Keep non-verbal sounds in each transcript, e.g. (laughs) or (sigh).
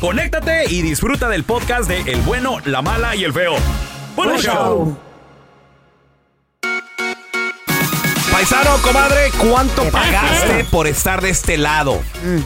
conéctate y disfruta del podcast de El bueno, la mala y el feo. ¡Buen Buen show! show. Paisano, comadre, ¿cuánto pagaste por estar de este lado?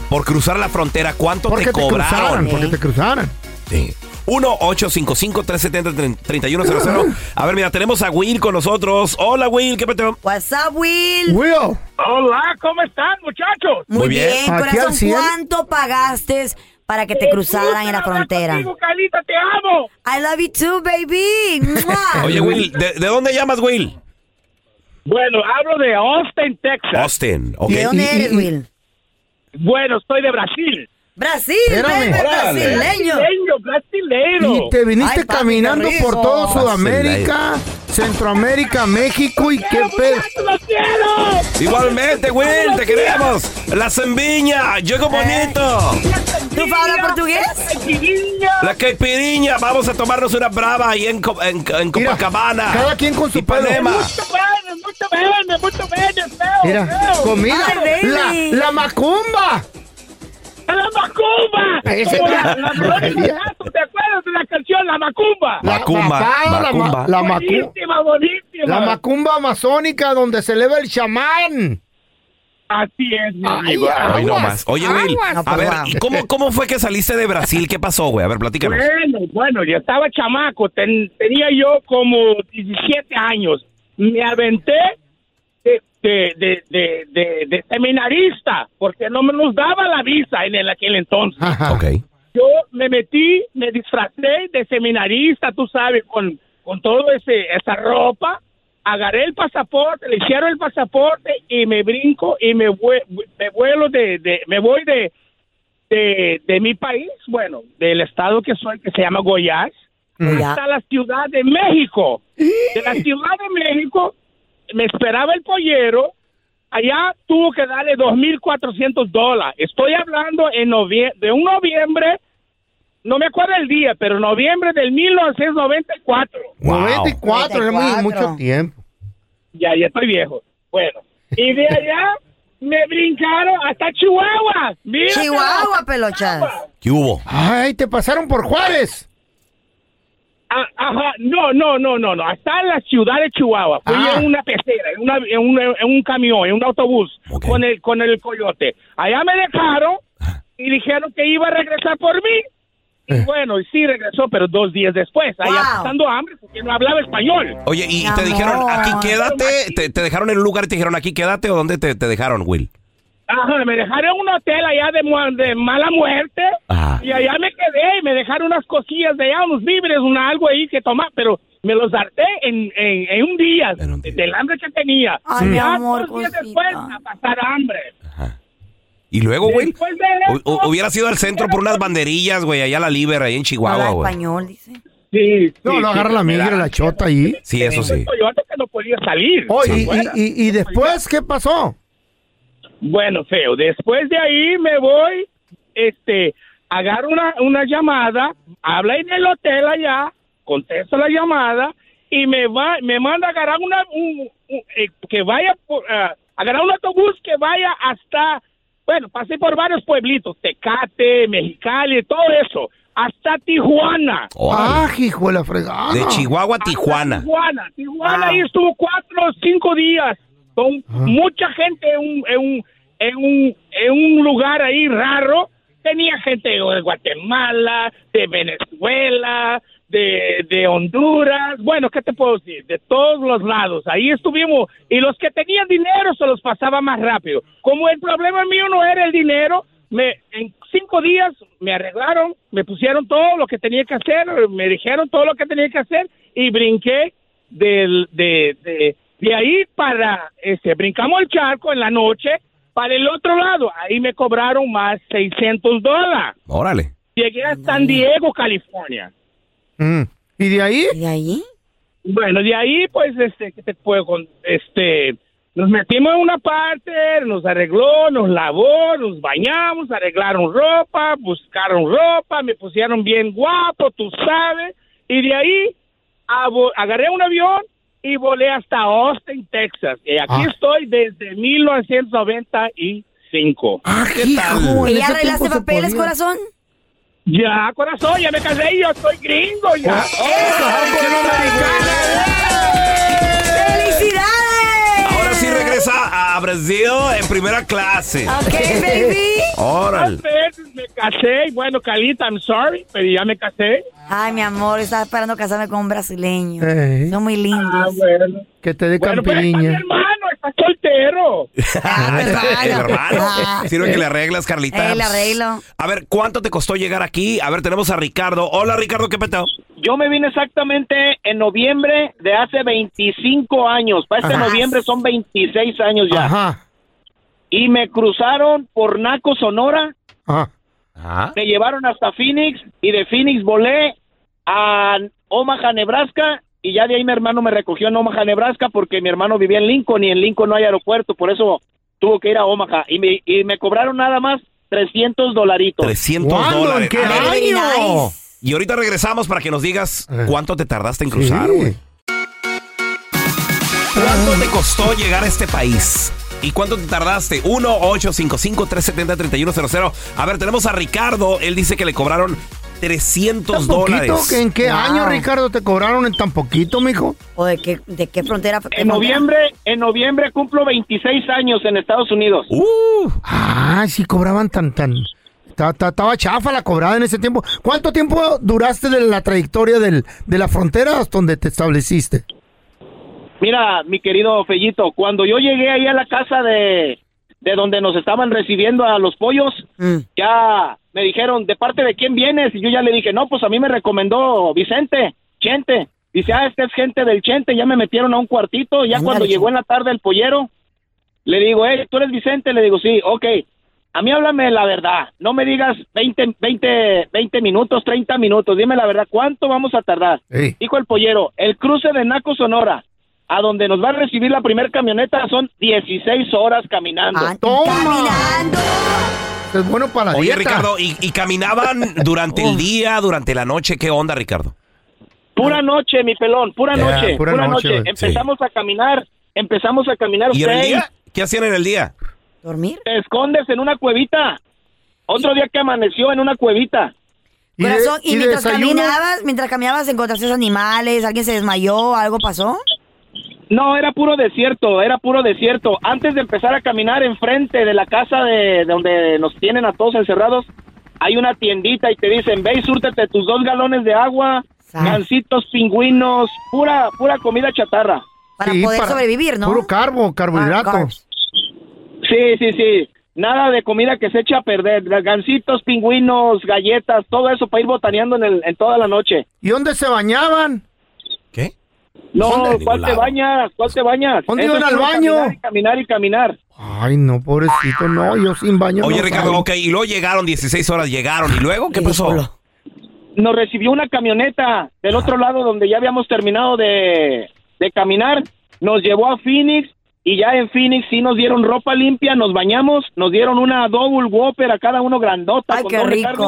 Por cruzar la frontera, ¿cuánto te te cobraron? porque te cruzaran. Sí. 1-855-370-3100. A ver, mira, tenemos a Will con nosotros. Hola, Will, ¿qué peteo? What's up, Will? Will, Hola, ¿cómo están, muchachos? Muy, Muy bien. bien, corazón. ¿Cuánto pagaste para que te cruzaran en la frontera? Contigo, Carlita, te amo. I love you too, baby. ¡Mua! Oye, Will, ¿de, de dónde llamas, Will? Bueno, hablo de Austin, Texas. Austin, ok. ¿De dónde eres, Will? Bueno, estoy de Brasil. Brasil, Espérame. baby, Órale. brasileño. Brasileño, brasileiro. y te viniste Ay, papi, caminando qué rico. por todo Sudamérica, Centroamérica, México y qué pedo. ¡Muchachos, ¡Lo quiero! Igualmente, Will, te queremos. La sembiña, llegó bonito. ¿Tú hablas portugués? Caipirinha. La caipiriña, vamos a tomarnos una brava ahí en, Co- en, en Mira, Copacabana. cada quien con su pedo. Ipanema. Mira, feo. comida, Ay, baby. la, la macumba. ¡A la macumba! La, la (laughs) ¿Te acuerdas de la canción La Macumba? La- Macumba, la ma- macumba. La, macu- Buenísima, buenísima. la macumba amazónica donde se eleva el chamán. Así es, mi Ay, amigo. Ay, no más. Oye, Will, aguas. A ver. ¿y cómo, ¿cómo fue que saliste de Brasil? ¿Qué pasó, güey? A ver, platícanos. Bueno, bueno, yo estaba chamaco, ten- tenía yo como 17 años. Me aventé de, de, de, de, seminarista, porque no me nos daba la visa en el, aquel entonces. Ajá. Ok. Yo me metí, me disfracé de seminarista, tú sabes, con, con todo ese esa ropa. Agarré el pasaporte, le hicieron el pasaporte y me brinco y me, vue- me vuelo de, de me voy de, de, de mi país, bueno, del estado que soy, que se llama Goiás, hasta la Ciudad de México. De la Ciudad de México me esperaba el pollero. Allá tuvo que darle 2.400 dólares. Estoy hablando en novie- de un noviembre, no me acuerdo el día, pero noviembre del 1994. Wow. 94, es muy, 94. mucho tiempo. Ya, ya estoy viejo. Bueno, y de allá me brincaron hasta Chihuahua. Mira, Chihuahua, pelochas. ¿Qué hubo? Ay, te pasaron por Juárez. Ah, ajá, no, no, no, no, no, hasta en la ciudad de Chihuahua. Fui Ah. en una pecera, en, una, en, un, en un camión, en un autobús con el con el coyote. Allá me dejaron y dijeron que iba a regresar por mí. Y bueno, y sí regresó, pero dos días después, allá pasando hambre porque no hablaba español. Oye, ¿y te dijeron amor. aquí quédate? ¿Te, te dejaron en un lugar y te dijeron aquí quédate o dónde te, te dejaron, Will? Ajá, me dejaron en un hotel allá de, mu- de mala muerte Ajá. y allá me quedé y me dejaron unas cosillas de allá, unos víveres, una algo ahí que tomar, pero me los harté en, en, en un día, En un día. del hambre que tenía. Ay, mi amor, dos días cosita. después a pasar hambre. Y luego, güey, hubiera sido al centro por unas banderillas, güey, allá a la Liber, ahí en Chihuahua, güey. español, dice. Sí, No, sí, lo sí, agarra la migra, la chota ahí. Sí, eso sí. Yo antes que no podía salir. Oh, y, Fuera. y- y- y después, ¿qué pasó? Bueno, feo. Después de ahí me voy, este, agarro una, una llamada, habla en el hotel allá, contesto la llamada y me va, me manda a agarrar una, un- un- eh, que vaya, por, ah, agarrar un autobús que vaya hasta, bueno, pasé por varios pueblitos, Tecate, Mexicali, todo eso, hasta Tijuana. Órale. Ah, hijo de la fregada. De Chihuahua a Hasta Tijuana. Tijuana, Tijuana Wow. ahí estuvo cuatro o cinco días con mucha gente en un, en un, en un, en un lugar ahí raro. Tenía gente de Guatemala, de Venezuela, de, de Honduras, bueno, ¿qué te puedo decir? De todos los lados. Ahí estuvimos y los que tenían dinero se los pasaba más rápido. Como el problema mío no era el dinero, me en cinco días me arreglaron, me pusieron todo lo que tenía que hacer, me dijeron todo lo que tenía que hacer y brinqué del, de, de, de ahí para, este, brincamos el charco en la noche para el otro lado. Ahí me cobraron más 600 dólares. Órale. Llegué a San Diego, California. Mm. ¿Y de ahí? ¿Y de ahí? Bueno, de ahí, pues, este, ¿qué te puedo con- Este, nos metimos en una parte, nos arregló, nos lavó, nos bañamos, arreglaron ropa, buscaron ropa, me pusieron bien guapo, tú sabes, y de ahí agarré un avión y volé hasta Austin, Texas. Y aquí Ah. estoy desde 1995. Ah, ¿qué hijo, tal? ¿Y ya arreglaste papeles, corazón? Ya, corazón, ya me casé y yo soy gringo ya. ¡Felicidades! Brasil en primera clase. Ok, baby. (laughs) Órale. Dos veces me casé y bueno, Calita, I'm sorry, pero ya me casé. Ay, mi amor, estaba esperando casarme con un brasileño. Ey. Son muy Ah, lindos. bueno. Que te dé Bueno, pero está mi hermano, está soltero. Ah, (laughs) El hermano. Ah. Sirve que le arreglas, Carlita. Eh, le arreglo. A ver, ¿cuánto te costó llegar aquí? A ver, tenemos a Ricardo. Hola, Ricardo, ¿qué peteo? Yo me vine exactamente en noviembre de hace 25 años. Para este Ajá. noviembre son 26 años ya. Ajá. Y me cruzaron por Naco, Sonora. Ajá. Ajá. Me llevaron hasta Phoenix. Y de Phoenix volé a Omaha, Nebraska. Y ya de ahí mi hermano me recogió en Omaha, Nebraska. Porque mi hermano vivía en Lincoln. Y en Lincoln no hay aeropuerto. Por eso tuvo que ir a Omaha. Y me, y me cobraron nada más 300 dolaritos. 300 ¿Cuándo? dólares. ¿En qué año? nice. Y ahorita regresamos para que nos digas cuánto te tardaste en cruzar, güey. Sí. ¿Cuánto te costó llegar a este país? ¿Y cuánto te tardaste? 1-855-370-3100. A ver, tenemos a Ricardo. Él dice que le cobraron 300 ¿Tan poquito? dólares. ¿Que ¿En qué Wow. año, Ricardo, te cobraron en tan poquito, mijo? ¿O de qué, de qué frontera? qué En frontera? noviembre, en noviembre cumplo 26 años en Estados Unidos. Uh, Ah, sí cobraban tan, tan... ta- ta- Estaba chafa la cobrada en ese tiempo. ¿Cuánto tiempo duraste de la trayectoria del, de la frontera hasta donde te estableciste? Mira, mi querido Fellito, cuando yo llegué ahí a la casa de, de donde nos estaban recibiendo a los pollos, Mm. ya me dijeron, ¿de parte de quién vienes? Y yo ya le dije, no, pues a mí me recomendó Vicente, Chente. Dice, ah, esta es gente del Chente, ya me metieron a un cuartito. Ya cuando llegó en la tarde el pollero, le digo, eh, ¿tú eres Vicente? Le digo, sí, ok. A mí háblame la verdad, no me digas 20, 20, 20 minutos, 30 minutos, dime la verdad, ¿cuánto vamos a tardar? Dijo el pollero, el cruce de Naco Sonora, a donde nos va a recibir la primer camioneta, son 16 horas caminando. Ah, ¡Toma! Caminando. Es bueno para la Oye, dieta. Ricardo, ¿y, y caminaban (laughs) durante el día, durante la noche? ¿Qué onda, Ricardo? Pura noche, mi pelón, pura Ya, noche, pura pura, noche. Empezamos a caminar, empezamos a caminar ¿Y en el día? ¿Qué hacían en el día? ¿Dormir? te escondes en una cuevita. Otro día que amaneció en una cuevita. ¿Y, de- Corazón, y, mientras desayuno? caminabas, mientras caminabas encontraste animales, alguien se desmayó, algo pasó. No, era puro desierto, era puro desierto. Antes de empezar a caminar enfrente de la casa de, de donde nos tienen a todos encerrados, hay una tiendita y te dicen, ve y súrtete tus dos galones de agua, gancitos, pingüinos, pura, pura comida chatarra. Para Sí, poder para- sobrevivir, ¿no? Puro carbo, carbohidratos. Sí, sí, sí. Nada de comida que se echa a perder. Gancitos, pingüinos, galletas, todo eso para ir botaneando en, el, en toda la noche. ¿Y dónde se bañaban? No, ¿Dónde? ¿cuál te bañas? ¿Cuál te bañas? ¿Dónde Eso iban es al baño? Caminar y caminar y caminar. Ay, no, pobrecito, no, yo sin baño. Oye, no Ricardo, salgo. ok, y luego llegaron 16 horas, llegaron. ¿Y luego qué pasó? Nos recibió una camioneta del otro lado donde ya habíamos terminado de, de caminar. Nos llevó a Phoenix y ya en Phoenix sí nos dieron ropa limpia, nos bañamos, nos dieron una double whopper a cada uno grandota. Ay, con qué carne.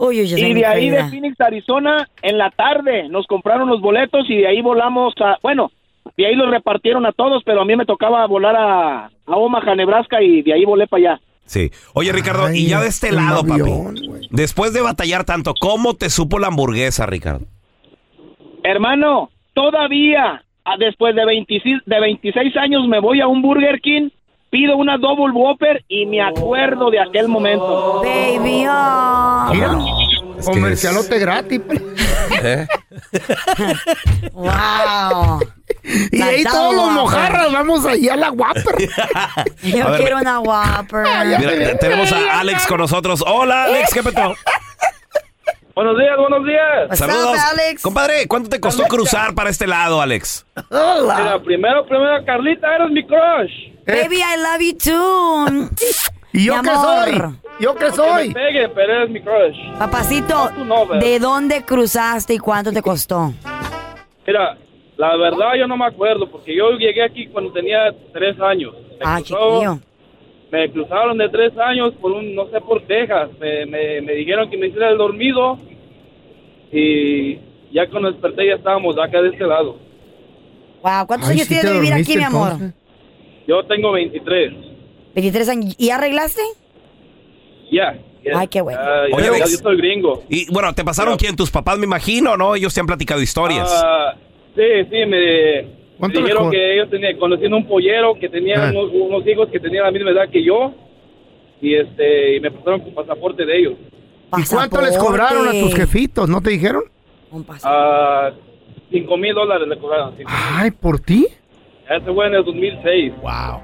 Uy, uy, Y de ahí de. Phoenix, Arizona, en la tarde nos compraron los boletos y de ahí volamos a, bueno, de ahí los repartieron a todos, pero a mí me tocaba volar a, a Omaha, Nebraska y de ahí volé para allá. Sí. Oye, Ricardo, Ay, y ya de este lado, avión, papi. Después de batallar tanto, ¿cómo te supo la hamburguesa, Ricardo? Hermano, todavía ah, después de 26, de 26 años me voy a un Burger King, pido una double whopper y me acuerdo de aquel momento. Baby, oh. Comercialote gratis. ¿Eh? (laughs) Wow. Y ahí todos los mojarras vamos allá a la Whopper. (laughs) Yo A ver, quiero una Whopper. Mira, te- tenemos a Alex con nosotros. Hola, Alex, ¿qué petó? Buenos días, buenos días. Up, Saludos. Alex? Compadre, ¿cuánto te costó cruzar para este lado, Alex? Hola. primero, primero, Carlita, eres mi crush. Baby, I love you too. ¿Y yo qué soy? ¿Yo qué soy? pegue, pero eres mi crush. Papacito. ¿de dónde cruzaste y cuánto te costó? Mira, la verdad yo no me acuerdo porque yo llegué aquí cuando tenía tres años. Me Ah, cruzó- chiquillo. Me cruzaron de tres años por un, no sé, por Texas. Me, me, me dijeron que me hiciera el dormido y ya cuando desperté ya estábamos acá de este lado. Wow, ¿cuántos Ay, años sí tienes de vivir aquí, mi amor? Yo tengo 23. 23 años. ¿Y arreglaste? Ya. ya. Ay, qué bueno. Ah, Oye, Alex. yo soy gringo. Y bueno, ¿te pasaron quién? ¿Tus papás, me imagino, no? Ellos te han platicado historias. Ah, sí, sí, me, me ¿Cuánto le dijeron que ellos tenían, conociendo un pollero que tenía Ah. unos, unos hijos que tenían la misma edad que yo y este y me pasaron con pasaporte de ellos. ¿Y cuánto les cobraron a tus jefitos? ¿No te dijeron? Un pasaporte. Ah, cinco mil dólares le cobraron. Ay, ¿por ti? Ese fue en el 2006. Wow.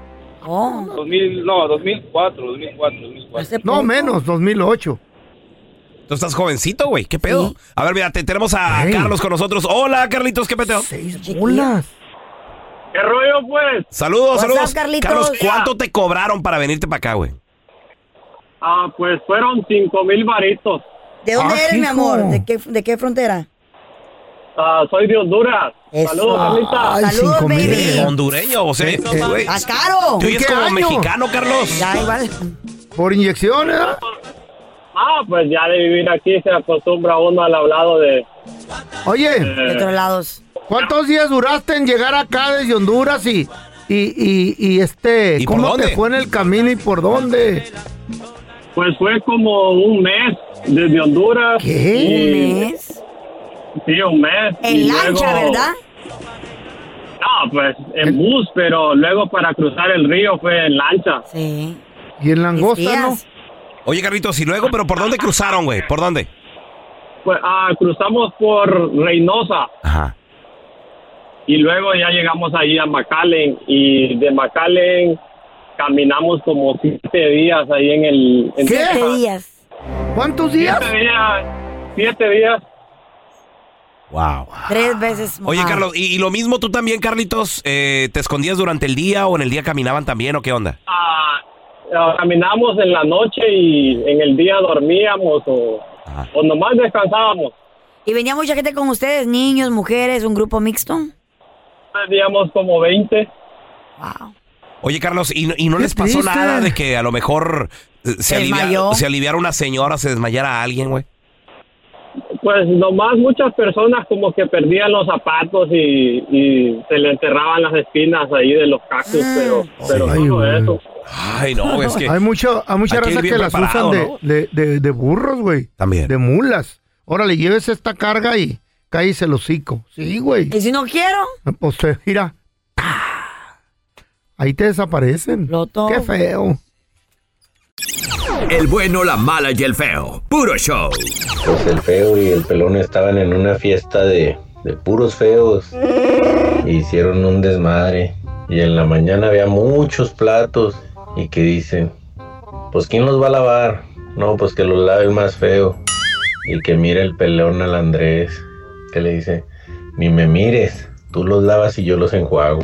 Oh, 2000, no, 2004, 2004, 2004. hace No, menos, 2008. Tú estás jovencito, güey. ¿Qué pedo? Sí. A ver, mira, te- tenemos a. Carlos con nosotros. Hola, Carlitos, ¿qué pedo? Seis bolas. ¿Qué rollo, pues? Saludos, saludos. up, Carlitos? Carlos, ¿cuánto te cobraron para venirte para acá, güey? Ah, pues fueron cinco mil varitos. ¿De dónde Ah, eres, mi amor? ¿De qué, ¿De qué frontera? Ah, soy de Honduras. Eso. Saludos, Carlita. Ay, Saludos, cinco mil. baby. Hondureño, o sea, Eh, eh, güey. ¡Estás caro! Tú oyes ¿En qué como año? mexicano, Carlos. Ya, igual. ¿Por inyección, eh? Ah, pues ya de vivir aquí se acostumbra uno al hablado de... Oye, De otros lados. ¿cuántos días duraste en llegar acá desde Honduras y, y, y, y este, ¿Y por cómo dónde? te fue en el camino y por dónde? Pues fue como un mes desde Honduras. ¿Qué? ¿Un mes? Sí, un mes. En Y lancha, luego- ¿verdad? No, pues en bus, pero luego para cruzar el río fue en lancha. Sí. ¿Y en langosta, no? Oye, Carlitos, ¿y luego? ¿Pero por dónde cruzaron, güey? ¿Por dónde? Pues ah, cruzamos por Reynosa Ajá. y luego ya llegamos ahí a McAllen y de McAllen caminamos como siete días ahí en el... En ¿Qué? Siete días. ¿Cuántos días? Siete días. Siete días. Wow. Tres veces Oye, mojado. Carlos, ¿y, y lo mismo tú también, Carlitos? Eh, ¿Te escondías durante el día o en el día caminaban también o qué onda? Ah, ah, caminamos en la noche y en el día dormíamos o, Ajá. o nomás descansábamos. ¿Y venía mucha gente con ustedes? ¿Niños, mujeres, un grupo mixto? Teníamos como 20. Wow. Oye, Carlos, ¿y, no- y no les pasó triste. nada de que a lo mejor eh, se, Se alivia- desmayó. se aliviara una señora, se desmayara a alguien, güey? Pues nomás muchas personas como que perdían los zapatos y, y se le enterraban las espinas ahí de los cactus, Ah. pero, pero Ay, solo güey. eso. Ay, no, es que Hay, mucho, hay mucha Hay que ir raza bien que las preparado, usan de, ¿no? de, de, de burros, güey. También. De mulas. Órale, lleves esta carga y cállese el hocico. Sí, güey. ¿Y si no quiero? Pues eh, mira. Ahí te desaparecen. Loto. Qué feo. El bueno, la mala y el feo. Puro show. Pues el feo y el pelón estaban en una fiesta de, de puros feos. E hicieron un desmadre. Y en la mañana había muchos platos. Y que dicen, pues ¿quién los va a lavar? No, pues que los lave el más feo. Y que mire el pelón al Andrés. Que le dice, Ni me mires, tú los lavas y yo los enjuago.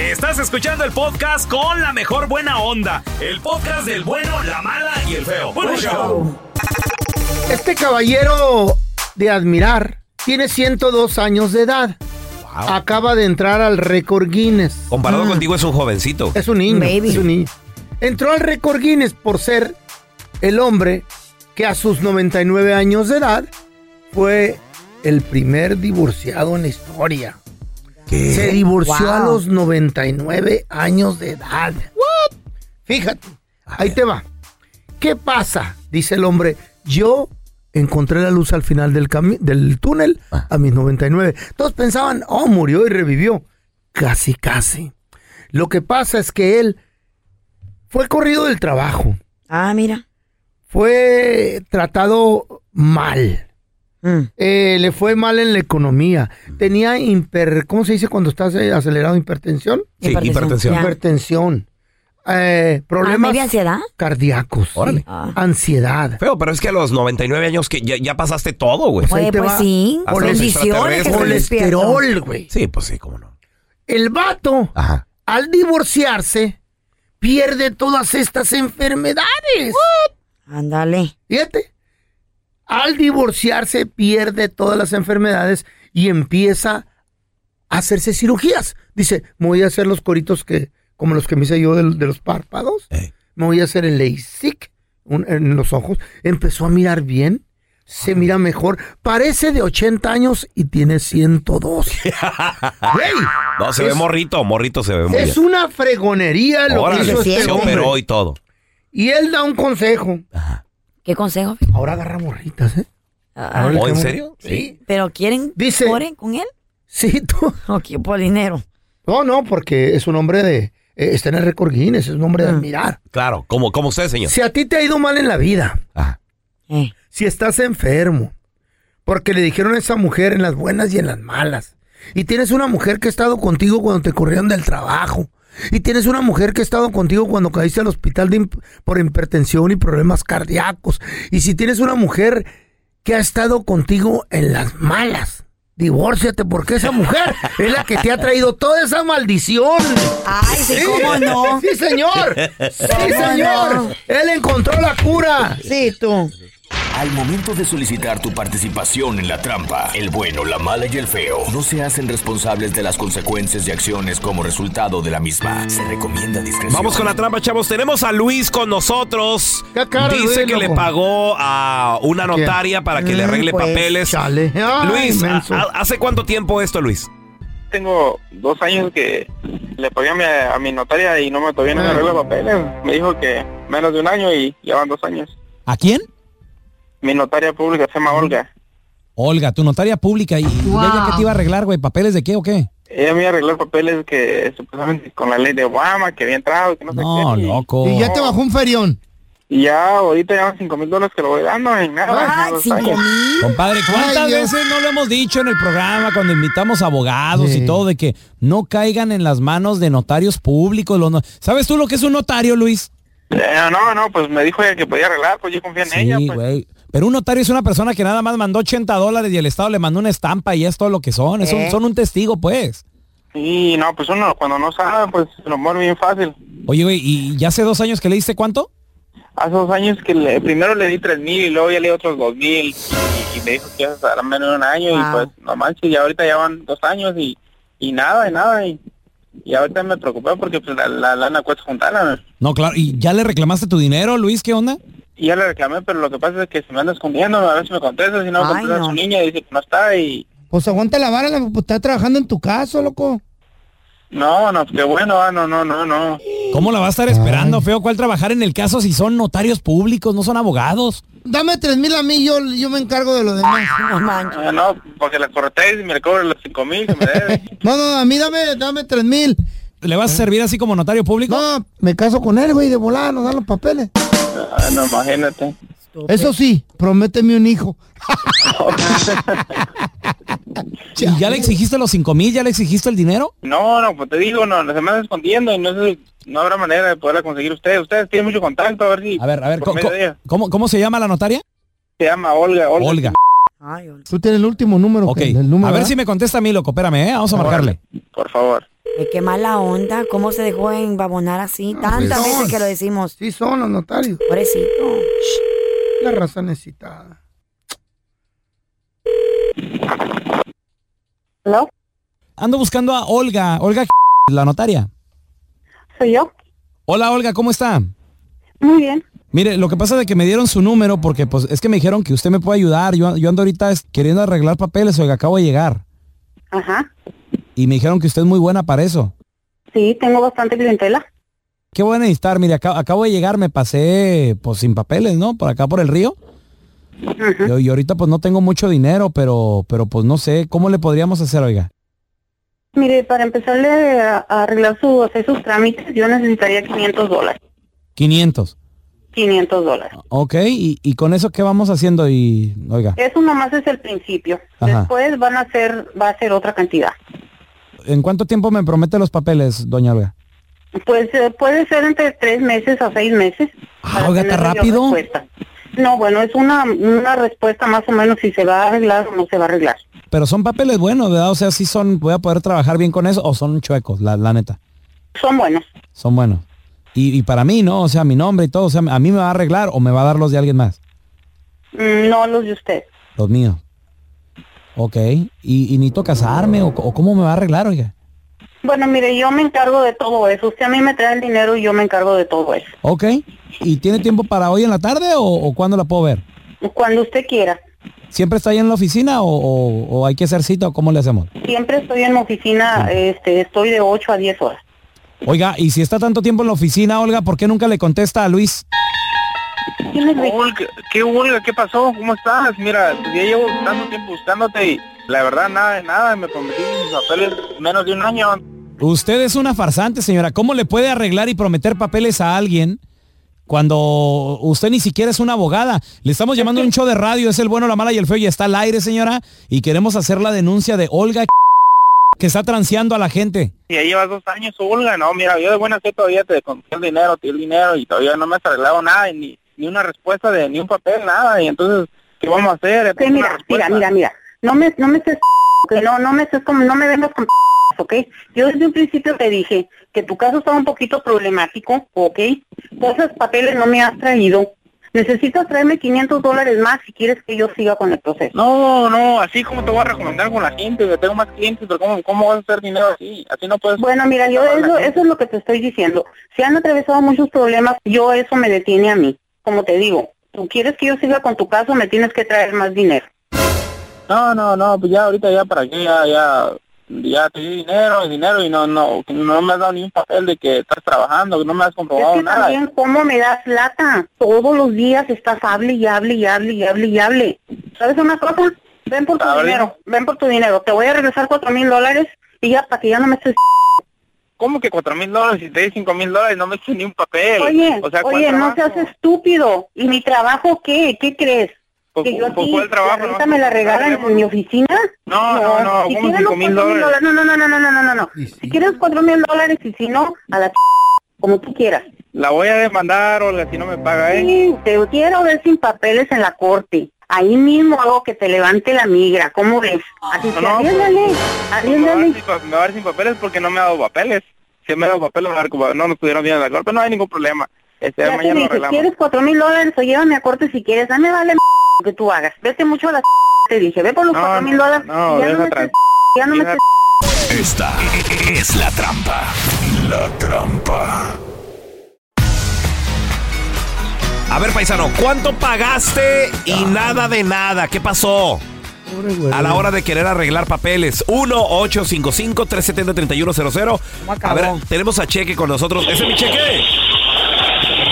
Estás escuchando el podcast con la mejor buena onda. El podcast del bueno, la mala y el feo. Bueno, show. Este caballero de admirar tiene 102 años de edad. Acaba de entrar al récord Guinness. Comparado Mm. contigo es un jovencito. Es un niño. Es un niño. Entró al récord Guinness por ser el hombre que a sus 99 años de edad fue el primer divorciado en la historia. Se divorció Wow. a los 99 años de edad. Fíjate, ahí te va. ¿Qué pasa? Dice el hombre, yo encontré la luz al final del, del túnel a mis 99. Todos pensaban, oh, murió y revivió. Casi, casi. Lo que pasa es que él fue corrido del trabajo. Ah, mira. Fue tratado mal. Eh, le fue mal en la economía. Tenía hiper... ¿Cómo se dice cuando estás eh, acelerado? ¿Hipertensión? Sí, Hipertensión. hipertensión. Eh, Ah, problemas ¿maybe ansiedad? cardíacos. Órale. Ansiedad. Feo, pero es que a los 99 años que ya, ya pasaste todo, güey. Pues Oye, pues sí. Despierto. Colesterol, güey. Sí, pues sí, cómo no. El vato, al divorciarse, pierde todas estas enfermedades. Ándale. Fíjate. Al divorciarse, pierde todas las enfermedades y empieza a hacerse cirugías. Dice, me voy a hacer los coritos que, como los que me hice yo de, de los párpados. Me voy a hacer el LASIK en los ojos. Empezó a mirar bien. Se mira mejor. Parece de 80 años y tiene 102. (laughs) Güey, No, se ve morrito, morrito se ve muy es bien. una fregonería lo Órale, que hizo este se operó y todo. Y él da un consejo. ¿Qué consejo? Ahora agarra morritas, ¿eh? Ah, Ahora ¿Oh, en serio? Sí. ¿Pero quieren Dice- oren con él? Sí, tú. (laughs) Ok, por dinero. No, no, porque es un hombre de... eh, está en el récord Guinness, es un hombre de admirar. Claro, como, como usted, señor. Si a ti te ha ido mal en la vida, Eh. si estás enfermo, porque le dijeron a esa mujer en las buenas y en las malas, y tienes una mujer que ha estado contigo cuando te corrieron del trabajo, y tienes una mujer que ha estado contigo cuando caíste al hospital de imp- por hipertensión y problemas cardíacos, y si tienes una mujer que ha estado contigo en las malas, divórciate porque esa mujer (laughs) es la que te ha traído toda esa maldición. Ay, sí, ¿cómo no? Sí, señor. (laughs) Sí, ¿Cómo señor. no? Él encontró la cura. Sí, tú. Al momento de solicitar tu participación en la trampa, el bueno, la mala y el feo no se hacen responsables de las consecuencias y acciones como resultado de la misma. Se recomienda discreción. Vamos con la trampa, chavos. Tenemos a Luis con nosotros. cara, Dice Luis, que le pagó a una ¿Qué? notaria para que le Mm, arregle pues, papeles. chale. Ay, Luis, menso. ¿a- a- ¿hace cuánto tiempo esto, Luis? Tengo dos años que le pagué a mi, a mi notaria y no me todavía no me Ah. arregla papeles. Me dijo que menos de un año y ya van dos años. ¿A quién? Mi notaria pública se llama Olga. Olga, tu notaria pública. ¿Y, y ella qué te iba a arreglar, güey? ¿Papeles de qué o qué? Ella me iba a arreglar papeles que supuestamente con la ley de Obama, que había entrado, que no, No, sé qué. loco. Y ya te bajó un ferión. Y ya ahorita ya van cinco mil dólares que lo voy dando y nada. Ay, dos cinco años. mil. Compadre, ¿cuántas Ay, veces no lo hemos dicho en el programa cuando invitamos abogados Sí. y todo de que no caigan en las manos de notarios públicos? los no- ¿Sabes tú lo que es un notario, Luis? Eh, no, no, pues me dijo ella que podía arreglar, pues yo confía en ella. Sí, Pues. güey. Pero un notario es una persona que nada más mandó 80 dólares y el Estado le mandó una estampa y es todo lo que son. Es un- ¿Eh? son un testigo, pues. Y no, pues uno cuando no sabe, pues se lo muere bien fácil. Oye, güey, ¿y ya hace dos años que le diste cuánto? hace dos años que le- primero le di tres mil y luego ya le di otros dos mil y, y me dijo que iba a estar menos de un año y pues no manches, y ahorita ya van dos años y, y nada, y nada, y, y ahorita me preocupé porque pues la, la lana cuesta juntarla. No, claro. ¿Y ya le reclamaste tu dinero, Luis? ¿Qué onda? Y ya le reclamé, pero lo que pasa es que se me anda escondiendo, a ver si me contesta, si no Ay, contesta no. su niña, dice que no está y Pues aguanta la vara, la- pues, está trabajando en tu caso, loco. no, no, qué bueno, ah, no, no, no, no. ¿Cómo la va a estar esperando, feo? ¿Cuál trabajar en el caso si son notarios públicos, no son abogados? Dame tres mil a mí, yo, yo me encargo de lo demás. Ah, no, porque la corté y me le cobro los cinco mil que me. (laughs) No, no, a mí dame, dame tres mil. ¿Le vas a servir así como notario público? No, me caso con él, güey, de volada, nos dan los papeles. Ah, no, imagínate. Eso sí, prométeme un hijo. (laughs) ¿Y ya le exigiste los cinco mil? ¿Ya le exigiste el dinero? No, no, pues te digo, no, se me anda escondiendo y no sé, no habrá manera de poderla conseguir ustedes. Ustedes tienen mucho contacto, a ver si... A ver, a ver. ¿cómo, cómo se llama la notaria? Se llama Olga, Olga. Olga. Tú tienes el último número. Ok, que- el número, a ver ¿verdad? si me contesta a mí, loco. Espérame, ¿eh? Vamos a marcarle. Por favor. Ay, qué mala onda, cómo se dejó embabonar así tantas pues, veces son. que lo decimos. Sí, son los notarios. Pobrecito. La raza necesitada. ¿Hello? Ando buscando a Olga. Olga, la notaria. ¿Soy yo? Hola, Olga, ¿cómo está? Muy bien. Mire, lo que pasa es que me dieron su número porque pues es que me dijeron que usted me puede ayudar. Yo, yo ando ahorita queriendo arreglar papeles, oiga, acabo de llegar. Ajá. Y me dijeron que usted es muy buena para eso. Sí, tengo bastante clientela. ¿Qué voy a necesitar? Mire, acá- acabo de llegar, me pasé pues sin papeles, ¿no? Por acá por el río. y, y ahorita pues no tengo mucho dinero, pero, pero pues no sé, ¿cómo le podríamos hacer, oiga? Mire, para empezarle a, a arreglar su, hacer sus trámites, yo necesitaría 500 dólares. 500. 500 dólares. Ok, ¿y, y con eso qué vamos haciendo? Y, oiga, Eso nomás es el principio. Ajá. Después van a ser, va a ser otra cantidad. ¿En cuánto tiempo me promete los papeles, doña Olga? Pues eh, puede ser entre tres meses a seis meses. para oiga, ¿está rápido? No, bueno, es una, una respuesta más o menos si se va a arreglar o no se va a arreglar. Pero son papeles buenos, ¿verdad? O sea, sí son, voy a poder trabajar bien con eso o son chuecos, la, la neta. Son buenos. Son buenos. Y, y para mí, ¿no? O sea, mi nombre y todo, o sea, ¿a mí me va a arreglar o me va a dar los de alguien más? Mm, No los de usted. Los míos. Ok. ¿Y, y necesito casarme o, o cómo me va a arreglar, oiga? Bueno, mire, yo me encargo de todo eso. Usted a mí me trae el dinero y yo me encargo de todo eso. Ok. ¿Y tiene tiempo para hoy en la tarde o, o cuándo la puedo ver? Cuando usted quiera. ¿Siempre está ahí en la oficina o, o- o hay que hacer cita o cómo le hacemos? Siempre estoy en la oficina, este, estoy de 8 a 10 horas. Oiga, y si está tanto tiempo en la oficina, Olga, ¿por qué nunca le contesta a Luis? Olga, ¿qué Olga? ¿Qué pasó? ¿Cómo estás? Mira, pues ya llevo tanto tiempo buscándote y la verdad nada de nada, me prometí mis papeles menos de un año. Usted es una farsante, señora. ¿Cómo le puede arreglar y prometer papeles a alguien cuando usted ni siquiera es una abogada? Le estamos llamando a un show de radio, es el bueno, la mala y el feo y está al aire, señora. Y queremos hacer la denuncia de Olga (laughs) que está transeando a la gente. Y ya llevas dos años, Olga, no, mira, yo de buena fe todavía te conté el dinero, te di el dinero y todavía no me has arreglado nada, y ni, ni una respuesta de ni un papel, nada, y entonces, ¿qué vamos a hacer? Una mira, mira, mira, mira. No me, no me estés, que no, no me estés como, no me vengas con, ok. Yo desde un principio te dije que tu caso estaba un poquito problemático, ok. Esos papeles no me has traído. Necesitas traerme 500 dólares más si quieres que yo siga con el proceso. No, no, así como te voy a recomendar con la gente, yo tengo más clientes, pero ¿cómo, cómo vas a hacer dinero así? Así no puedes... Bueno, mira, yo eso, eso es lo que te estoy diciendo. Se han atravesado muchos problemas, yo eso me detiene a mí. Como te digo, tú quieres que yo siga con tu caso, me tienes que traer más dinero. No, no, no, pues ya ahorita ya para qué, ya, ya, ya te di dinero, dinero y no, no, no me has dado ni un papel de que estás trabajando, que no me has comprobado Es que nada. también, ¿cómo me das lata? Todos los días estás hable y hable y hable y hable y hable. ¿Sabes una cosa? Ven por tu dinero, ven por tu dinero. Te voy a regresar cuatro mil dólares y ya para que ya no me estés... ¿cómo que cuatro mil dólares? Si te di cinco mil dólares, no me hice ni un papel. Oye, o sea, oye, no seas estúpido. ¿Y mi trabajo qué? ¿Qué crees? Pues, que yo pues, aquí, ¿cuál trabajo? ¿La me la regalan en mi oficina? No, no, no, ¿cómo cinco mil dólares? No, no, no, no, no, no, no. Si quieres cuatro mil dólares y si no, a la como tú quieras. La voy a demandar, Olga, si no me paga, ¿eh? Sí, te quiero ver sin papeles en la corte. Ahí mismo hago que te levante la migra. ¿Cómo ves? Así que No, no, arriéndale, Me va, sin, pa- me va a dar sin papeles porque no me ha dado papeles. Si me ha dado papeles, me no nos pudieron bien en la corte, no hay ningún problema. Este, Ya te mañana arreglamos. ¿quieres cuatro mil dólares o llévame a corte si quieres? Dame vale lo que tú hagas. Vete mucho a la te dije, ve por los No, cuatro mil dólares. no, y ya no me ya no me Esta es la trampa. La trampa. A ver, paisano, ¿cuánto pagaste y nada de nada? ¿Qué pasó? A la hora de querer arreglar papeles. 1-855-370-3100. A ver, tenemos a Cheque con nosotros. ¿Ese es mi Cheque?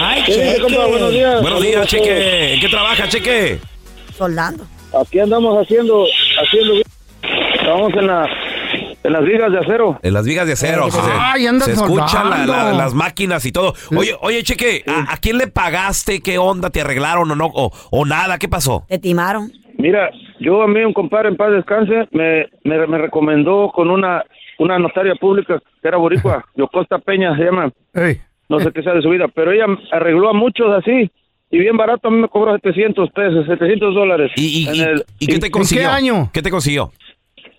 Ay, Sí, compa, buenos días. Buenos días, Cheque. ¿En qué trabaja, Cheque? Soldando. Aquí andamos haciendo, haciendo, estamos en la, en las vigas de acero. En las vigas de acero. Ay, anda se escuchan la- la- soldando. las máquinas y todo. Oye, oye, Cheque, ¿a, a quién le pagaste? ¿Qué onda? ¿Te arreglaron o no? ¿O, o nada? ¿Qué pasó? Te timaron. Mira, yo a mí un compadre en paz descanse me, me, me recomendó con una, una notaria pública que era boricua, (laughs) Yocosta Peña se llama, Ey. no sé qué sea de su vida, pero ella arregló a muchos así y bien barato a mí me cobró 700 pesos, 700 dólares. ¿Y, y- en y- el, y qué te consiguió? año? ¿Qué te consiguió?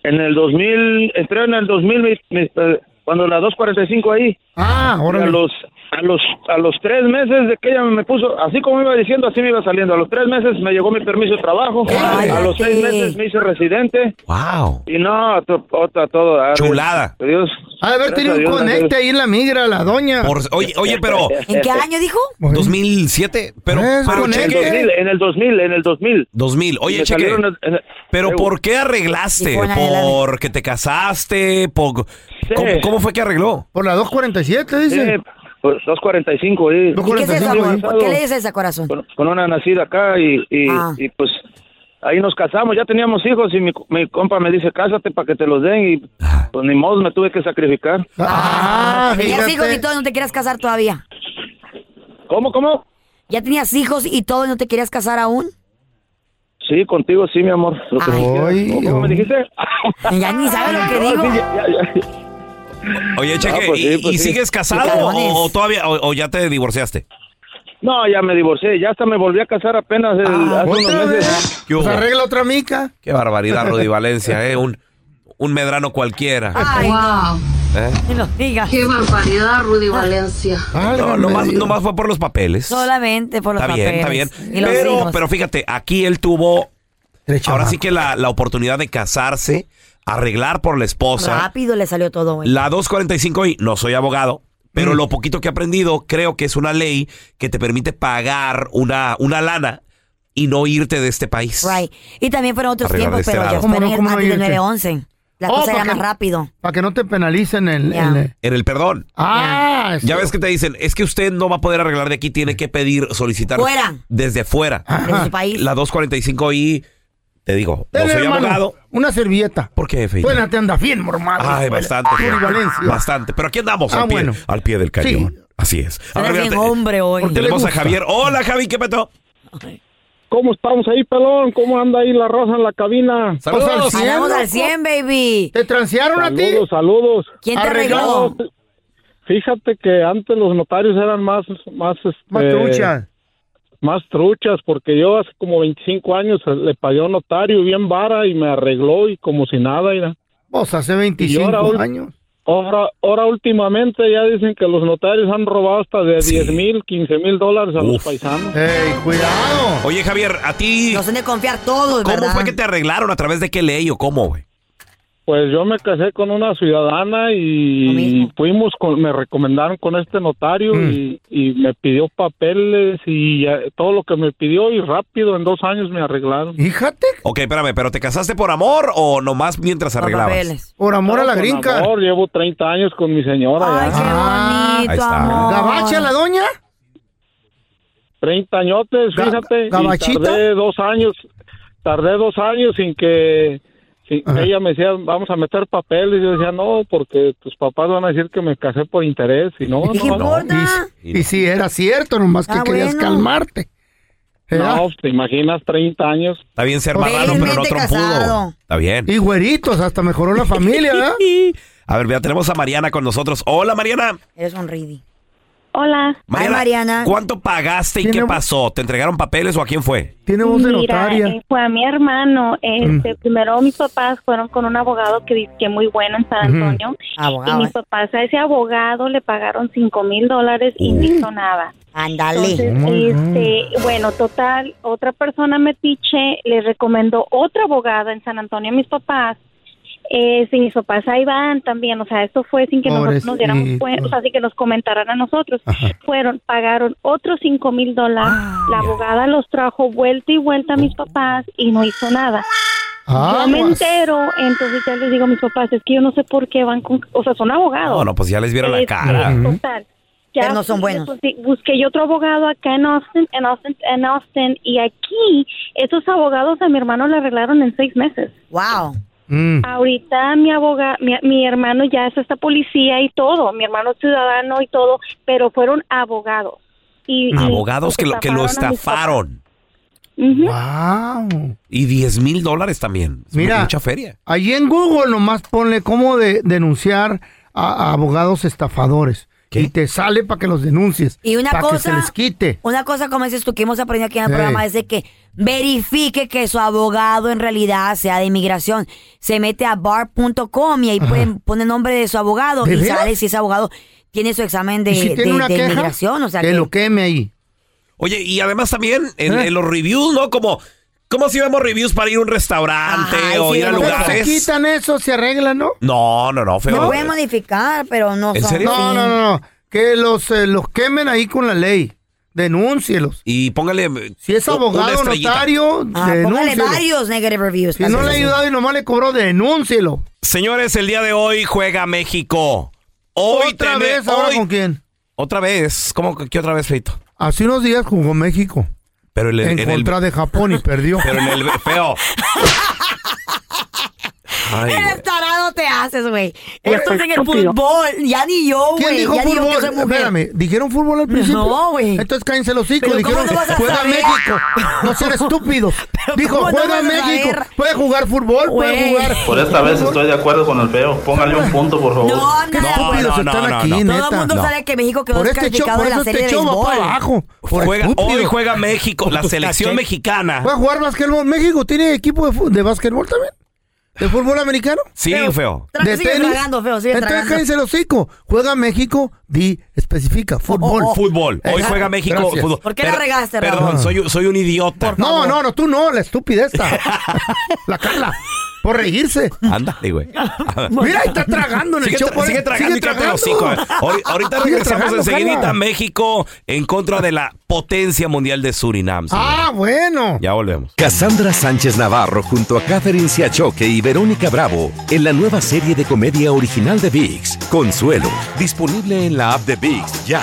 En el 2000, entré en el 2000 mi- mi- eh, cuando la 245 ahí. Ah, órale. a los a los a los tres meses de que ella me puso así como iba diciendo así me iba saliendo a los tres meses me llegó mi permiso de trabajo Ay, a los seis sí. meses me hice residente Wow. y no otra todo Chulada. Dios Ha de haber gracias tenido a un Dios, conecte ahí en la migra, la doña. Por- oye, oye, pero ¿En qué año dijo? 2007, pero, Es pero en el Cheque, 2000 en el 2000 en el 2000 2000. Oye, Cheque, salieron en- en- pero ¿por qué arreglaste? Las- ¿Porque te casaste? ¿Por- ¿Cómo, cómo fue que arregló? Por la 247, dice. Sí, pues 245 ahí. ¿Y qué es eso, amor? ¿Por qué le dices ese corazón? con, con una nacida acá y, y, Ah. y, pues ahí nos casamos, ya teníamos hijos y mi, mi compa me dice, cásate para que te los den y pues ni modo, me tuve que sacrificar. Ah, Tenías fíjate. hijos y todo y no te quieres casar todavía. ¿Cómo, cómo? ¿Ya tenías hijos y todo y no te querías casar aún? Sí, contigo sí, mi amor. Lo que- Ay, ¿Cómo, cómo me dijiste? Ya ni sabes lo que (laughs) digo. sí, ya- ya- ya. Oye, Cheque, pues sí, ¿y, pues y sí. sigues casado o, o todavía o, o ya te divorciaste? No, ya me divorcié, ya hasta me volví a casar apenas el- Ah, hace unos ¿otra meses. Pues arregla otra mica. Qué barbaridad, Rudy Valencia, ¿eh? Un, un medrano cualquiera. Ay, ¿eh? lo digas. Qué barbaridad, Rudy Valencia. No, Válgame nomás, nomás fue por los papeles. Solamente por los Está bien, papeles. está bien. Y los Pero, pero fíjate, aquí él tuvo ahora sí que la, la oportunidad de casarse, arreglar por la esposa. Rápido le salió todo, güey. La 245 y no soy abogado, pero Mm. lo poquito que he aprendido creo que es una ley que te permite pagar una, una lana y no irte de este país. Right. Y también fueron otros Arreglar tiempos, de este pero lado. ya ¿Cómo fueron no, antes? 911. La Oh, cosa era ¿para más rápido. Para que no te penalicen el... El- En el perdón. Ah, Ya ves que te dicen, es que usted no va a poder arreglar de aquí, tiene que pedir, solicitar Fuera. desde fuera. De su país. La 245 y te digo, no soy hermano, abogado. Una servilleta. ¿Por qué, Feita? Bueno, te anda bien, mormado. Ay, bastante. Feo. Valencia. Bastante. Pero aquí andamos, Ah, al, pie, bueno. al pie del cañón. Sí. Así es. A ver, Eres bien fíjate, hombre hoy. ¿Por qué le Tenemos a gusta? Javier. Hola, Javi, ¿qué petó? ¿Cómo estamos ahí, pelón? ¿Cómo anda ahí la raza en la cabina? Pues al cien, Andamos al loco. 100, baby. ¿Te transearon a ti? Saludos, saludos. ¿Quién te arregló? Fíjate que antes los notarios eran más, más, Más este, trucha. Más truchas, porque yo hace como 25 años le pagué a un notario bien vara y me arregló y como si nada, mira. Vos hace Y 25 ahora, años. Ahora, ahora últimamente ya dicen que los notarios han robado hasta de Sí. 10 mil, 15 mil dólares a los Uf. paisanos. ey, cuidado. Oye, Javier, ¿a ti Nos han de confiar todos, cómo ¿verdad? fue que te arreglaron? ¿A través de qué ley o cómo, güey? Pues yo me casé con una ciudadana y fuimos con, me recomendaron con este notario Mm. y, y me pidió papeles y ya- todo lo que me pidió y rápido en dos años me arreglaron. Fíjate, Ok, espérame, ¿pero te casaste por amor o nomás mientras arreglabas? papeles. por amor a la gringa. amor, llevo 30 años con mi señora Ay, ya. qué Ah, bonito, ahí está. amor. ¿Gabacha la doña? 30 añotes, fíjate. y ¿gabachita? tardé dos años, tardé dos años sin que ella me decía, vamos a meter papeles. Y yo decía, no, porque tus papás van a decir que me casé por interés. Y no, ¿Y qué no? Y, y sí, era cierto, nomás que Ah, querías bueno. calmarte. ¿Verdad? No, te imaginas 30 años. Está bien ser marrano, pero no trompudo. Está bien. Y güeritos, hasta mejoró la (laughs) familia, ¿verdad? A ver, ya tenemos a Mariana con nosotros. Hola, Mariana. Eres un ridi. Hola. Mariana, ¿cuánto pagaste y qué pasó? ¿Te entregaron papeles o a quién fue? Tiene voz de Mira, notaria. eh, fue a mi hermano. Este, Primero mis papás fueron con un abogado que dice que muy bueno en San Ujú. Antonio. Abogado, y mis ¿eh? papás a ese abogado le pagaron cinco mil dólares y no hizo nada. Ándale. Entonces, este, bueno, total, otra persona metiche le recomendó otra abogada en San Antonio a mis papás. Eh, si mis papás ahí van también, o sea, esto fue sin que nosotros nos diéramos cuenta, o sea, sin que nos comentaran a nosotros. Fueron, pagaron otros cinco mil dólares. La abogada los trajo vuelta y vuelta a mis papás y no hizo nada. Ah, yo me pues. entero, entonces ya les digo a mis papás, es que yo no sé por qué van con, o sea, son abogados. No, no, pues ya les vieron la cara. Total. Ya Pero no son buenos. pues, sí, busqué yo otro abogado acá en Austin, en Austin, en Austin, y aquí esos abogados a mi hermano le arreglaron en seis meses. Wow. Mm. Ahorita mi aboga, mi, mi hermano ya es esta policía y todo, mi hermano es ciudadano y todo, pero fueron abogados. Y, y Abogados que lo, que lo estafaron. Ujú. Wow. Y 10 mil dólares también. Es Mira, mucha feria. Allí en Google nomás ponle cómo de- denunciar a, a abogados estafadores. Y te sale para que los denuncies. Y una para cosa, que se les quite. una cosa como dices tú que hemos aprendido aquí en el Sí. programa es de que verifique que su abogado en realidad sea de inmigración. Se mete a bar.com y ahí pueden poner nombre de su abogado ¿De y veras? sale si ese abogado tiene su examen de, ¿Y si de- queja? inmigración. O sea, que que, lo queme ahí. Oye, y además también en, ¿Eh? en los reviews, ¿no? Como, como si vemos reviews para ir a un restaurante Ay, o sí, ir a Pero se lugares. quitan eso, se arreglan, ¿no? No, no, no, se feo. puede modificar, pero no ¿En son serio? No, no, no, no. Que los, eh, los quemen ahí con la ley. Denúncielos. Y póngale. eh, Si es u- una abogado, estrellita. notario, Ah, póngale denúncielo. varios negative reviews. Si no le ha ayudado y nomás le cobró, denúncielo. Señores, el día de hoy juega México. Hoy ¿Otra tene- vez? ¿Ahora hoy- con quién? Otra vez. ¿Cómo que qué otra vez, Feito? Hace unos días jugó México. Pero el, en en el- contra de Japón y perdió. Pero en el feo. (laughs) Ay. Eres tarado te haces, güey. Esto es en el fútbol. Ya ni yo, ¿Quién güey. dijo Ya ni yo que fútbol? soy mujer. Espérame, ¿dijeron fútbol al principio? No, güey. Entonces cállense los hijos. Pero Dijeron, ¿cómo no a juega saber? México. No sean (laughs) estúpidos. Dijo, ¿cómo no juega a México. Puede jugar fútbol, puede jugar. Por esta vez estoy de acuerdo con el feo. Póngale un punto, por favor. No, no, estúpidos no, no, están no, aquí, no. Todo neta. el mundo No. sabe que México quedó este descalificado por de la eso serie este de show va béisbol. para abajo. Hoy juega México, la selección mexicana. ¿Puede jugar básquetbol? ¿México tiene equipo de básquetbol también? ¿De fútbol americano? Sí, feo. Tra- ¿De tenis? tragando, feo, sigue Entonces tragando. cállense los hocico. Juega México, di, especifica, fútbol. Fútbol. Hoy Exacto. juega México. Gracias. Fútbol. ¿Por qué la regaste, Raúl? Perdón, soy, soy un idiota. No, no, no, tú no, la estúpida esta. (laughs) la Carla. Por reírse. Ándale, güey. (laughs) Mira, ahí está tragando en el Sigue, show. tra- por- sigue tragando los hocico. Ahori- (laughs) Ahorita Sigue regresamos tragando, enseguidita a México en contra de la potencia mundial de Surinam. Ah, bueno. Ya volvemos. Cassandra Sánchez Navarro junto a Catherine Siachoque y Verónica Bravo en la nueva serie de comedia original de VIX, Consuelo, disponible en la app de VIX ya.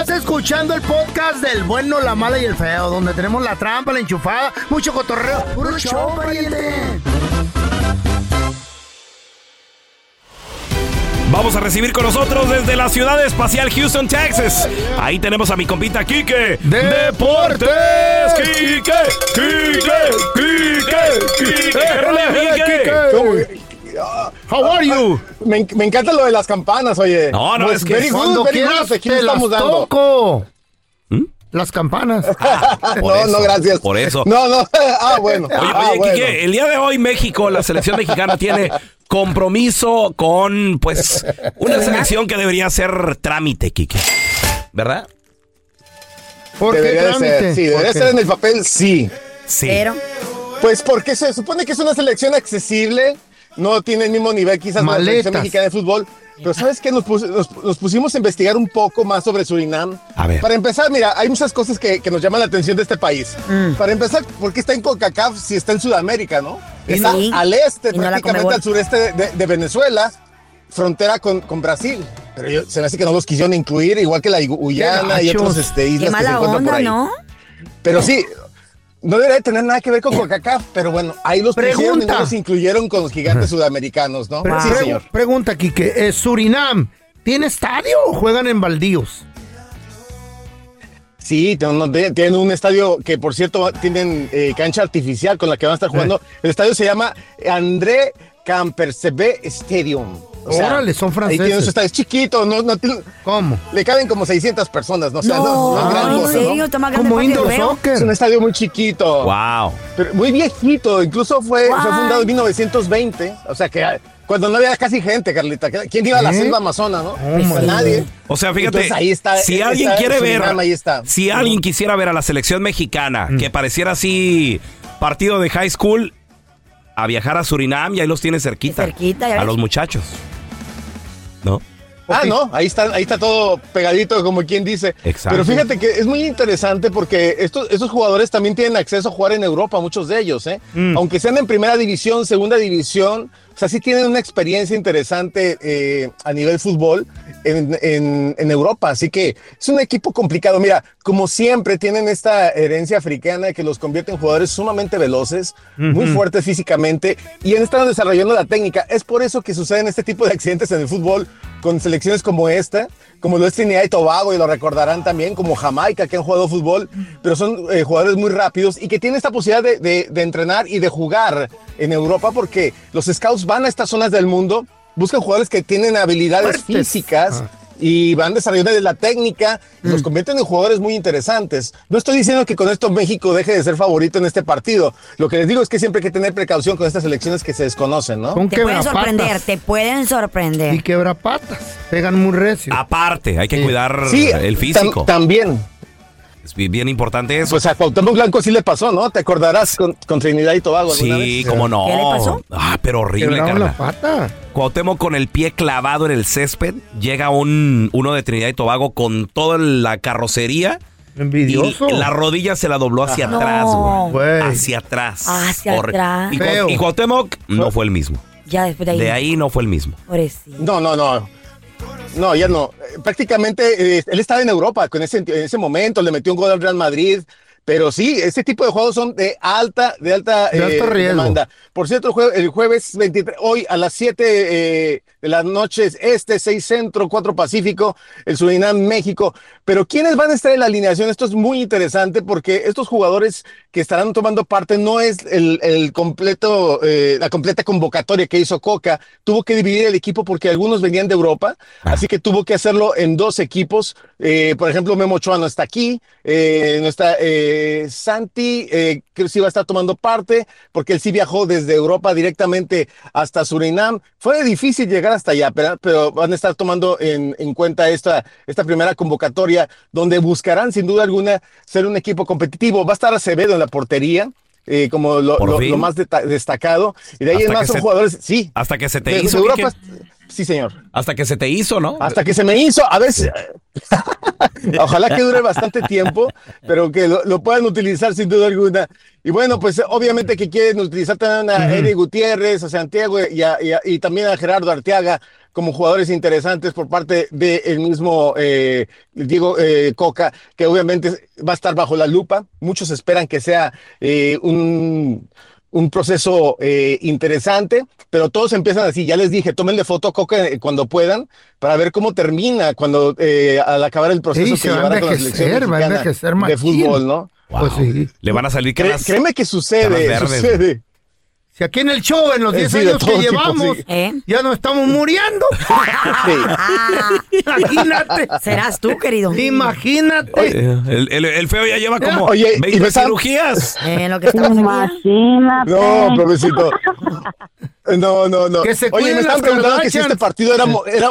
Estás escuchando el podcast del bueno, la mala y el feo, donde tenemos la trampa, la enchufada, mucho cotorreo. ¡Puro show, pariente! Vamos a recibir con nosotros desde la ciudad espacial Houston, Texas. Ahí tenemos a mi compita Quique. ¡Deportes! ¡Quique! ¡Quique! ¡Quique! ¡Quique! ¿Qué Quique? How are you? Me, me encanta lo de las campanas, oye. No, no, Pues, es que very good, Cuando very quieras good, aquí te las estamos dando. toco. Las campanas. (laughs) Por no, eso, no, gracias. Por eso. No, no. (laughs) Ah, bueno. Oye, ah, oye, bueno. Quique, el día de hoy México, la selección mexicana tiene compromiso con, pues, una selección que debería ser trámite, Kike. ¿Verdad? ¿Por qué Debería trámite? ser, sí, ¿Por debería ser en el papel, sí. Sí. Pero, Pues porque se supone que es una selección accesible, no tiene el mismo nivel quizás de la selección Maletas. mexicana de fútbol, pero ¿sabes qué? Nos, pus- nos- nos pusimos a investigar un poco más sobre Surinam. A ver. Para empezar, mira, hay muchas cosas que, que nos llaman la atención de este país. Para empezar, ¿por qué está en CONCACAF si está en Sudamérica, no? Está sí. al este, Y prácticamente al sureste de, de- de Venezuela, frontera con, con Brasil. Pero yo- se me hace que no los quisieron incluir, igual que la Guyana y otras este, qué islas que se mala encuentran por onda, ahí. ¿no? Pero sí, no debería tener nada que ver con CONCACAF, pero bueno, ahí los pusieron y no los incluyeron con los gigantes sudamericanos, ¿no? Pre- Sí, pre- señor. Pregunta, Quique. eh, ¿Surinam tiene estadio o juegan en baldíos? Sí, tienen un- estadio que, por cierto, tienen eh, cancha artificial con la que van a estar jugando. El estadio se llama André Campercebe Stadium. Órale, son franceses. Es chiquito, no, no tiene- ¿Cómo? le caben como 600 personas, ¿no? O sea, No, no, no es gran ¿en cosa, serio? ¿no? Más Como indoor soccer. Es un estadio muy chiquito. Wow. Pero muy viejito, incluso fue, fundado en 1920, o sea que cuando no había casi gente, Carlita. ¿Quién iba a la ¿Eh? selva amazona, no? Oh, Nadie. O sea, fíjate, Entonces, ahí está, si está alguien quiere ver, ahí está. si alguien quisiera ver a la selección mexicana Mm. que pareciera así partido de high school, a viajar a Surinam y ahí los tiene cerquita. Cerquita, ya a ves. los muchachos. ¿No? Ah, no, ahí está, ahí está todo pegadito, como quien dice. Exacto. Pero fíjate que es muy interesante porque estos, estos jugadores también tienen acceso a jugar en Europa, muchos de ellos, ¿eh? Mm. Aunque sean en primera división, segunda división, sea, sí tienen una experiencia interesante eh, a nivel fútbol en, en- en Europa. Así que es un equipo complicado. Mira, como siempre, tienen esta herencia africana que los convierte en jugadores sumamente veloces, muy fuertes físicamente y han estado desarrollando la técnica. Es por eso que suceden este tipo de accidentes en el fútbol con selecciones como esta, como lo es Trinidad y Tobago, y lo recordarán también, como Jamaica, que han jugado fútbol, pero son eh, jugadores muy rápidos y que tienen esta posibilidad de, de- de entrenar y de jugar en Europa, porque los scouts van a estas zonas del mundo, buscan jugadores que tienen habilidades Fuertes. físicas. Ah. Y van desarrollando la técnica, y los convierten en jugadores muy interesantes. No estoy diciendo que con esto México deje de ser favorito en este partido. Lo que les digo es que siempre hay que tener precaución con estas elecciones que se desconocen, ¿no? Te pueden sorprender, te pueden sorprender. Y quebrapatas. Pegan muy recio. Aparte, hay que Sí. cuidar Sí, el tam- físico. también. Es bi- bien importante eso. Pues a Cuauhtémoc Blanco sí le pasó, ¿no? ¿Te acordarás con, con Trinidad y Tobago sí, vez? cómo no. ¿Qué le pasó? Ah, pero horrible, Quebraron la Carla. pata. Cuauhtémoc con el pie clavado en el césped, llega un uno de Trinidad y Tobago con toda la carrocería Envidioso. y la rodilla se la dobló hacia Ajá. atrás, güey. Hacia atrás. Hacia atrás. Y, Cuauhtémoc no fue el mismo. Ya después de ahí. De ahí no fue el mismo. Pobrecito. No, no, no. No, ya no. Prácticamente eh, él estaba en Europa con ese, en ese momento, le metió un gol al Real Madrid. Pero sí, este tipo de juegos son de alta, de alta, De alto eh, riesgo. demanda. Por cierto, el, jue- el jueves 23, hoy a las 7 eh, de las noches, este, 6 centro, 4 pacífico, el Surinam, México. Pero ¿quiénes van a estar en la alineación? Esto es muy interesante porque estos jugadores que estarán tomando parte no es el, el completo, eh, la completa convocatoria que hizo Coca. Tuvo que dividir el equipo porque algunos venían de Europa, así que tuvo que hacerlo en dos equipos. Eh, por ejemplo, Memo Ochoa no está aquí, eh, no está Santi, eh, creo que sí va a estar tomando parte porque él sí viajó desde Europa directamente hasta Surinam. Fue difícil llegar hasta allá, pero, pero van a estar tomando en, en cuenta esta, esta primera convocatoria donde buscarán sin duda alguna ser un equipo competitivo. Va a estar Acevedo en la portería. eh, como lo, más destacado y de ahí Hasta en más que son se- jugadores sí Hasta que se te de- hizo, Europa Quique. Sí señor Hasta que se te hizo, ¿no? hasta que se me hizo, a veces, (laughs) ojalá que dure bastante tiempo, pero que lo, lo puedan utilizar sin duda alguna. Y bueno, pues obviamente que quieren utilizar también a Eric Gutiérrez, a Santiago y, a- y a- y también a Gerardo Arteaga como jugadores interesantes por parte del mismo eh, Diego eh, Coca, que obviamente va a estar bajo la lupa. Muchos esperan que sea eh, un un proceso eh, interesante, pero todos empiezan así. Ya les dije, tómenle foto a Coca eh, cuando puedan para ver cómo termina cuando eh, al acabar el proceso Sí, que llevará con la selección mexicana de fútbol, ¿no? Pues sí. Le van a salir Cré- caras. créeme que sucede, sucede. Si aquí en el show, en los Eh, 10 sí, de años que tipo, llevamos, sí. ¿Eh? ya nos estamos muriendo. (laughs) Imagínate. Serás tú, querido. Imagínate. Eh, El, el- el feo ya lleva como Oye, y 20 me están- cirugías. Eh, lo que estamos aquí. No, pobrecito. No, no, no. Que se Oye, me están preguntando que si este partido era... era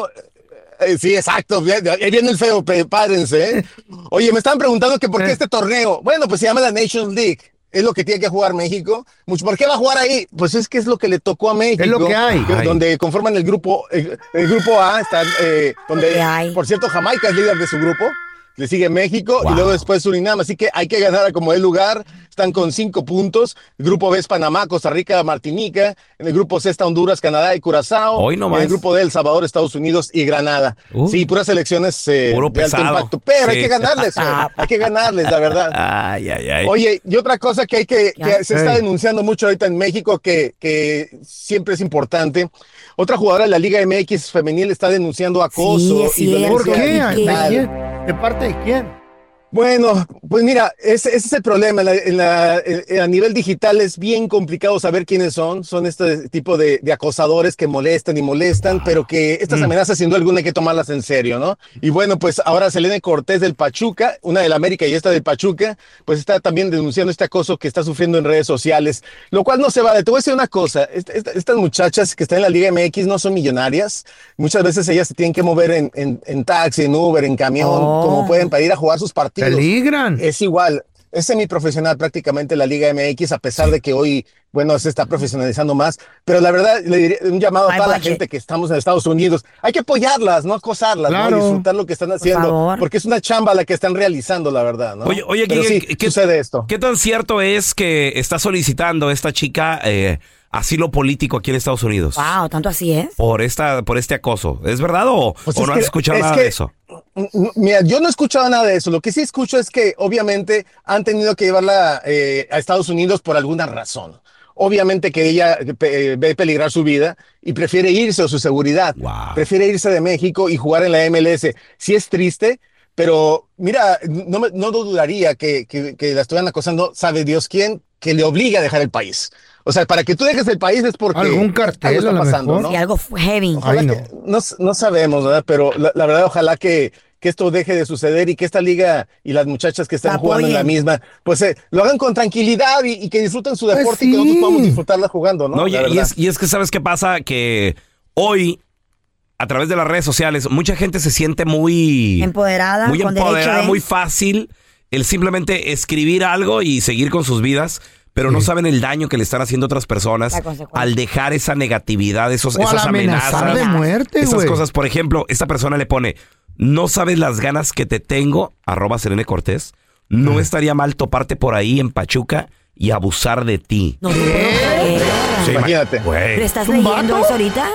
eh, sí, exacto. Ahí viene el feo, prepárense. ¿eh? Oye, me están preguntando que por qué este torneo. Bueno, pues se llama la Nations League. Es lo que tiene que jugar México. Mucho, ¿Por qué va a jugar ahí? Pues es que es lo que le tocó a México. Es lo que hay. que-. Donde conforman el grupo, el, el grupo A, está, eh, donde, por cierto, Jamaica es líder de su grupo. Le sigue México y luego después Surinam. Así que hay que ganar a como el lugar. Están con cinco puntos. El grupo B es Panamá, Costa Rica, Martinica. En el grupo C está Honduras, Canadá y Curazao. Hoy nomás. En el grupo D, El Salvador, Estados Unidos y Granada. sí, puras selecciones eh, Puro de alto impacto. Pero hay Sí. que ganarles, eh, (laughs) hay que ganarles, la verdad. Ay, ay, ay. Oye, y otra cosa que hay que, que se está denunciando mucho ahorita en México que, que siempre es importante. Otra jugadora de la Liga MX femenil está denunciando acoso es y. ¿Por qué? ¿De parte de quién? Bueno, pues mira, ese, ese es el problema. La- la- a nivel digital es bien complicado saber quiénes son. Son este tipo de, de acosadores que molestan y molestan, pero que estas Mm. amenazas sin duda alguna hay que tomarlas en serio, ¿no? Y bueno, pues ahora Selene Cortés del Pachuca, una del América y esta del Pachuca, pues está también denunciando este acoso que está sufriendo en redes sociales, lo cual no se vale. Te voy a decir una cosa, est- est- estas muchachas que están en la Liga MX no son millonarias. Muchas veces ellas se tienen que mover en, en- en taxi, en Uber, en camión, Oh. como pueden para ir a jugar sus partidos. Peligran. Es igual. Es semiprofesional prácticamente la Liga MX, a pesar de que hoy, bueno, se está profesionalizando más. Pero la verdad, le diré un llamado a toda la gente que estamos en Estados Unidos. Hay que apoyarlas, no acosarlas, Claro. ¿no? disfrutar lo que están haciendo. Porque es una chamba la que están realizando, la verdad, ¿no? Oye, oye, Pero ¿qué, sí, qué- sucede esto. ¿Qué tan cierto es que está solicitando esta chica eh, asilo político aquí en Estados Unidos? Wow, tanto así es. Por esta, por este acoso. ¿Es verdad o, Pues o es no que- has escuchado es nada que- de eso? Mira, yo no he escuchado nada de eso. Lo que sí escucho es que obviamente han tenido que llevarla eh, a Estados Unidos por alguna razón. Obviamente que ella eh, pe- eh, ve peligrar su vida y prefiere irse o su seguridad. Prefiere irse de México y jugar en la MLS. Sí es triste, pero mira, no, me- no dudaría que, que- que la estuvieran acosando, sabe Dios quién, que le obliga a dejar el país. O sea, para que tú dejes el país es porque Algún cartel, algo está a lo pasando, mejor. ¿no? Y algo fue heavy. Que- no. no sabemos, ¿verdad? Pero la, la verdad, ojalá que, que esto deje de suceder y que esta liga y las muchachas que están La jugando en la misma, pues eh, lo hagan con tranquilidad y, y que disfruten su Pues deporte y que nosotros podamos disfrutarla jugando, ¿no? No, y, es, y es que sabes qué pasa, que hoy, a través de las redes sociales, mucha gente se siente muy... Empoderada, muy con derecho empoderada, de- muy fácil el simplemente escribir algo y seguir con sus vidas, pero no saben el daño que le están haciendo otras personas al dejar esa negatividad, esos, O esas amenazas, de muerte, esas cosas. Por ejemplo, esta persona le pone, no sabes las ganas que te tengo, arroba Serene Cortés, no estaría mal toparte por ahí en Pachuca y abusar de ti. No, ¿Qué? Imagínate. ¿Pero estás ¿Es un leyendo eso ahorita?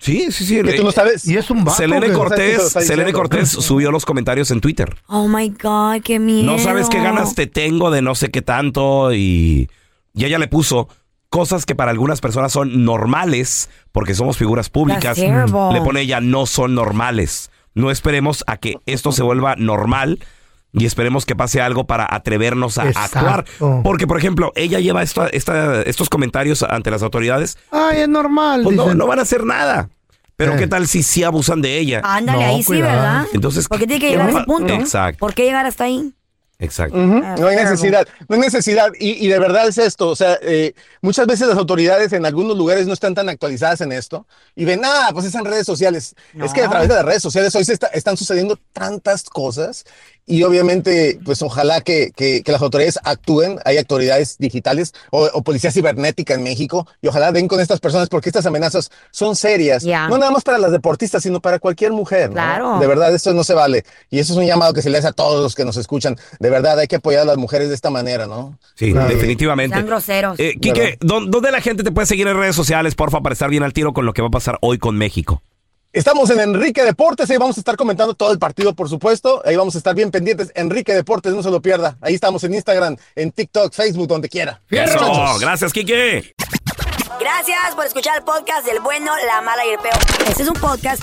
Sí, sí, sí. Que tú no sabes. Y es un vato. Selene Cortés, Selene. Cortés subió los comentarios en Twitter. Oh my God, qué miedo. No sabes qué ganas te tengo de no sé qué tanto y, y ella le puso cosas que para algunas personas son normales porque somos figuras públicas. Le pone ella no son normales. No esperemos a que esto se vuelva normal y esperemos que pase algo para atrevernos a Exacto. actuar. Porque, por ejemplo, ella lleva esta, esta- estos comentarios ante las autoridades. Ay, es normal. Pues no, dicen. no van a hacer nada. Pero Eh. qué tal si sí abusan de ella. Ándale, No, ahí sí. ¿verdad? Entonces, ¿Por qué tiene que ¿qué llegar a ese punto? Exacto. ¿Por qué llegar hasta ahí? Exacto. Ah, No hay necesidad, no hay necesidad. Y, y de verdad es esto, o sea, eh, muchas veces las autoridades en algunos lugares no están tan actualizadas en esto y ven, ah, pues es en redes sociales. Es que a través de las redes sociales hoy se está- están sucediendo tantas cosas y obviamente, pues ojalá que, que- que las autoridades actúen, hay autoridades digitales o, o policía cibernética en México y ojalá den con estas personas porque estas amenazas son serias, Ya. no nada más para las deportistas, sino para cualquier mujer. ¿no? Claro. De verdad, esto no se vale. Y eso es un llamado que se le hace a todos los que nos escuchan. De verdad, hay que apoyar a las mujeres de esta manera, ¿no? Sí, Claro. definitivamente. Groseros. Eh, Quique, ¿dó- ¿dónde la gente te puede seguir en redes sociales, porfa, para estar bien al tiro con lo que va a pasar hoy con México? Estamos en Enrique Deportes, ahí vamos a estar comentando todo el partido, por supuesto. Ahí vamos a estar bien pendientes. Enrique Deportes, no se lo pierda. Ahí estamos en Instagram, en TikTok, Facebook, donde quiera. Muchachos. gracias, Quique. Gracias por escuchar el podcast del bueno, la mala y el peor. Este es un podcast